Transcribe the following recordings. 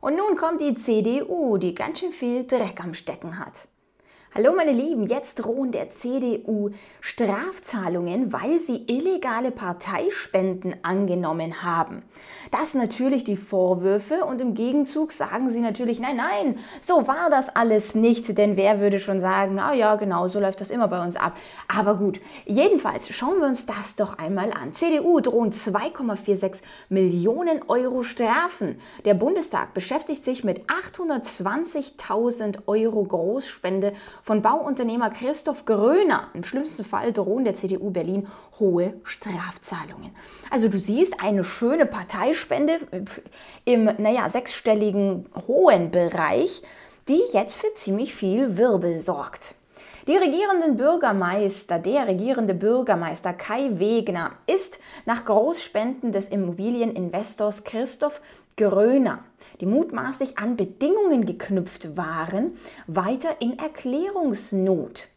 Und nun kommt die CDU, die ganz schön viel Dreck am Stecken hat. Hallo meine Lieben, jetzt drohen der CDU Strafzahlungen, weil sie illegale Parteispenden angenommen haben. Das natürlich die Vorwürfe und im Gegenzug sagen sie natürlich, nein, nein, so war das alles nicht, denn wer würde schon sagen, ah ja, genau, so läuft das immer bei uns ab. Aber gut, jedenfalls schauen wir uns das doch einmal an. CDU drohen 2,46 Millionen Euro Strafen. Der Bundestag beschäftigt sich mit 820.000 Euro Großspende von Bauunternehmer Christoph Gröner. Im schlimmsten Fall drohen der CDU Berlin hohe Strafzahlungen. Also du siehst eine schöne Parteispende im, naja, sechsstelligen hohen Bereich, die jetzt für ziemlich viel Wirbel sorgt. Die regierenden Bürgermeister, der regierende Bürgermeister Kai Wegner ist nach Großspenden des Immobilieninvestors Christoph Gröner, die mutmaßlich an Bedingungen geknüpft waren, weiter in Erklärungsnot.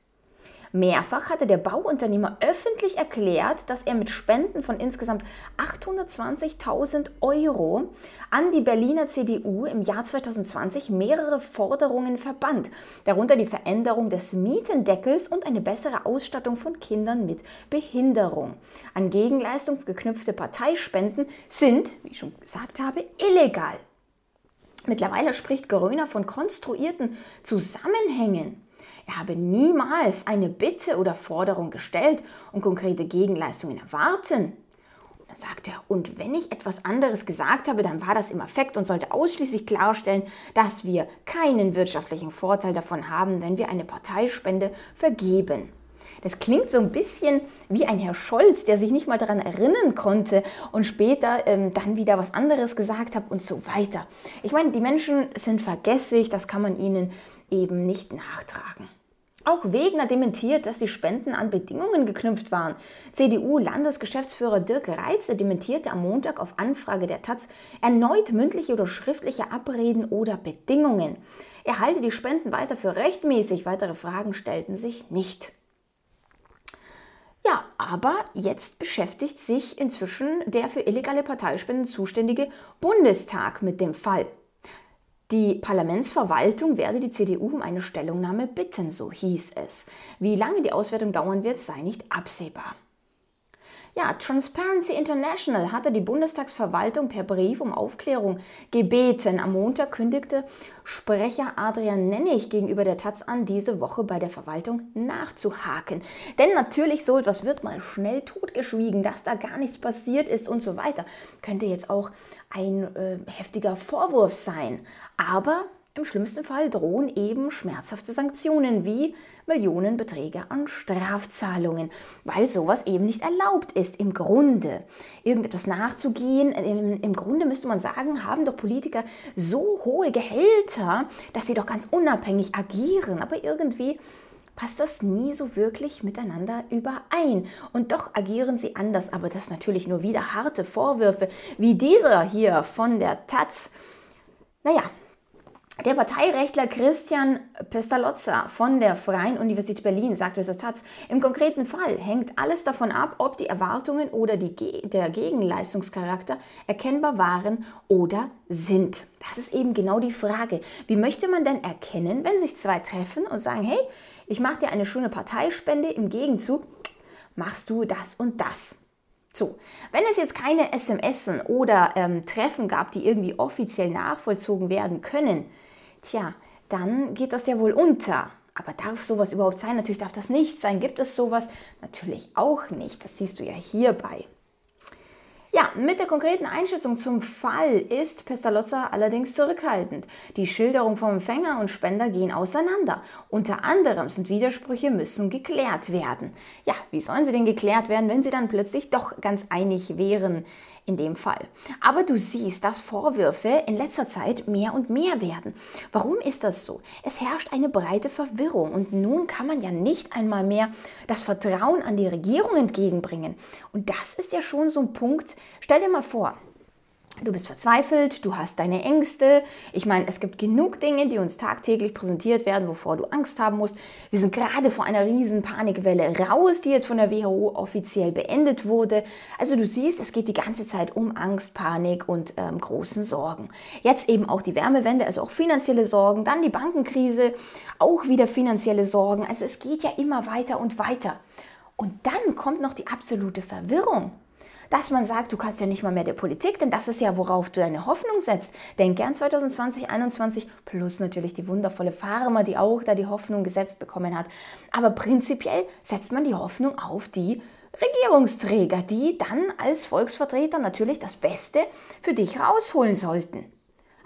Mehrfach hatte der Bauunternehmer öffentlich erklärt, dass er mit Spenden von insgesamt 820.000 Euro an die Berliner CDU im Jahr 2020 mehrere Forderungen verband, darunter die Veränderung des Mietendeckels und eine bessere Ausstattung von Kindern mit Behinderung. An Gegenleistung geknüpfte Parteispenden sind, wie ich schon gesagt habe, illegal. Mittlerweile spricht Geröner von konstruierten Zusammenhängen. Er habe niemals eine Bitte oder Forderung gestellt und konkrete Gegenleistungen erwarten. Und dann sagt er, und wenn ich etwas anderes gesagt habe, dann war das im Affekt und sollte ausschließlich klarstellen, dass wir keinen wirtschaftlichen Vorteil davon haben, wenn wir eine Parteispende vergeben. Das klingt so ein bisschen wie ein Herr Scholz, der sich nicht mal daran erinnern konnte und später ähm, dann wieder was anderes gesagt hat und so weiter. Ich meine, die Menschen sind vergesslich, das kann man ihnen eben nicht nachtragen. Auch Wegner dementiert, dass die Spenden an Bedingungen geknüpft waren. CDU-Landesgeschäftsführer Dirk Reitze dementierte am Montag auf Anfrage der Taz erneut mündliche oder schriftliche Abreden oder Bedingungen. Er halte die Spenden weiter für rechtmäßig, weitere Fragen stellten sich nicht. Ja, aber jetzt beschäftigt sich inzwischen der für illegale Parteispenden zuständige Bundestag mit dem Fall. Die Parlamentsverwaltung werde die CDU um eine Stellungnahme bitten, so hieß es. Wie lange die Auswertung dauern wird, sei nicht absehbar. Ja, Transparency International hatte die Bundestagsverwaltung per Brief um Aufklärung gebeten. Am Montag kündigte Sprecher Adrian Nennig gegenüber der Taz an, diese Woche bei der Verwaltung nachzuhaken. Denn natürlich so etwas wird mal schnell totgeschwiegen, dass da gar nichts passiert ist und so weiter. Könnte jetzt auch ein äh, heftiger Vorwurf sein. Aber im schlimmsten Fall drohen eben schmerzhafte Sanktionen wie Millionenbeträge an Strafzahlungen, weil sowas eben nicht erlaubt ist. Im Grunde irgendetwas nachzugehen, im, im Grunde müsste man sagen, haben doch Politiker so hohe Gehälter, dass sie doch ganz unabhängig agieren. Aber irgendwie passt das nie so wirklich miteinander überein. Und doch agieren sie anders. Aber das natürlich nur wieder harte Vorwürfe, wie dieser hier von der Taz. Naja, der Parteirechtler Christian Pestalozza von der Freien Universität Berlin sagte so Satz, im konkreten Fall hängt alles davon ab, ob die Erwartungen oder die, der Gegenleistungscharakter erkennbar waren oder sind. Das ist eben genau die Frage. Wie möchte man denn erkennen, wenn sich zwei treffen und sagen, hey, ich mache dir eine schöne Parteispende, im Gegenzug machst du das und das. So, wenn es jetzt keine SMS oder ähm, Treffen gab, die irgendwie offiziell nachvollzogen werden können, tja, dann geht das ja wohl unter. Aber darf sowas überhaupt sein? Natürlich darf das nicht sein. Gibt es sowas? Natürlich auch nicht. Das siehst du ja hierbei. Ja, mit der konkreten Einschätzung zum Fall ist Pestalozza allerdings zurückhaltend. Die Schilderung vom Empfänger und Spender gehen auseinander. Unter anderem sind Widersprüche müssen geklärt werden. Ja, wie sollen sie denn geklärt werden, wenn sie dann plötzlich doch ganz einig wären? In dem Fall. Aber du siehst, dass Vorwürfe in letzter Zeit mehr und mehr werden. Warum ist das so? Es herrscht eine breite Verwirrung und nun kann man ja nicht einmal mehr das Vertrauen an die Regierung entgegenbringen. Und das ist ja schon so ein Punkt. Stell dir mal vor, Du bist verzweifelt, du hast deine Ängste. Ich meine, es gibt genug Dinge, die uns tagtäglich präsentiert werden, wovor du Angst haben musst. Wir sind gerade vor einer riesen Panikwelle raus, die jetzt von der WHO offiziell beendet wurde. Also du siehst, es geht die ganze Zeit um Angst, Panik und ähm, großen Sorgen. Jetzt eben auch die Wärmewende, also auch finanzielle Sorgen, dann die Bankenkrise, auch wieder finanzielle Sorgen. Also es geht ja immer weiter und weiter. Und dann kommt noch die absolute Verwirrung dass man sagt, du kannst ja nicht mal mehr der Politik, denn das ist ja, worauf du deine Hoffnung setzt. Denk gern 2020, 2021 plus natürlich die wundervolle Pharma, die auch da die Hoffnung gesetzt bekommen hat. Aber prinzipiell setzt man die Hoffnung auf die Regierungsträger, die dann als Volksvertreter natürlich das Beste für dich rausholen sollten.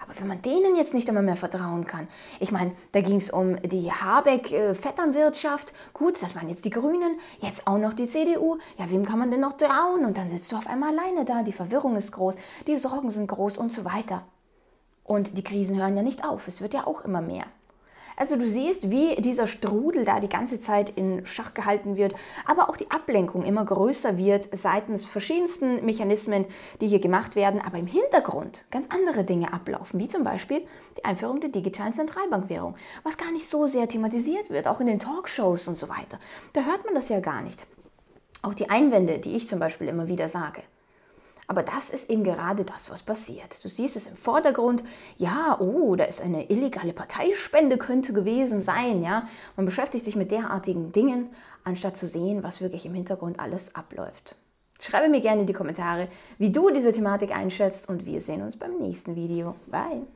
Aber wenn man denen jetzt nicht einmal mehr vertrauen kann, ich meine, da ging es um die Habeck-Vetternwirtschaft, gut, das waren jetzt die Grünen, jetzt auch noch die CDU, ja, wem kann man denn noch trauen? Und dann sitzt du auf einmal alleine da, die Verwirrung ist groß, die Sorgen sind groß und so weiter. Und die Krisen hören ja nicht auf, es wird ja auch immer mehr. Also du siehst, wie dieser Strudel da die ganze Zeit in Schach gehalten wird, aber auch die Ablenkung immer größer wird seitens verschiedensten Mechanismen, die hier gemacht werden, aber im Hintergrund ganz andere Dinge ablaufen, wie zum Beispiel die Einführung der digitalen Zentralbankwährung, was gar nicht so sehr thematisiert wird, auch in den Talkshows und so weiter. Da hört man das ja gar nicht. Auch die Einwände, die ich zum Beispiel immer wieder sage. Aber das ist eben gerade das, was passiert. Du siehst es im Vordergrund, ja, oh, da ist eine illegale Parteispende könnte gewesen sein, ja. Man beschäftigt sich mit derartigen Dingen, anstatt zu sehen, was wirklich im Hintergrund alles abläuft. Schreibe mir gerne in die Kommentare, wie du diese Thematik einschätzt und wir sehen uns beim nächsten Video. Bye!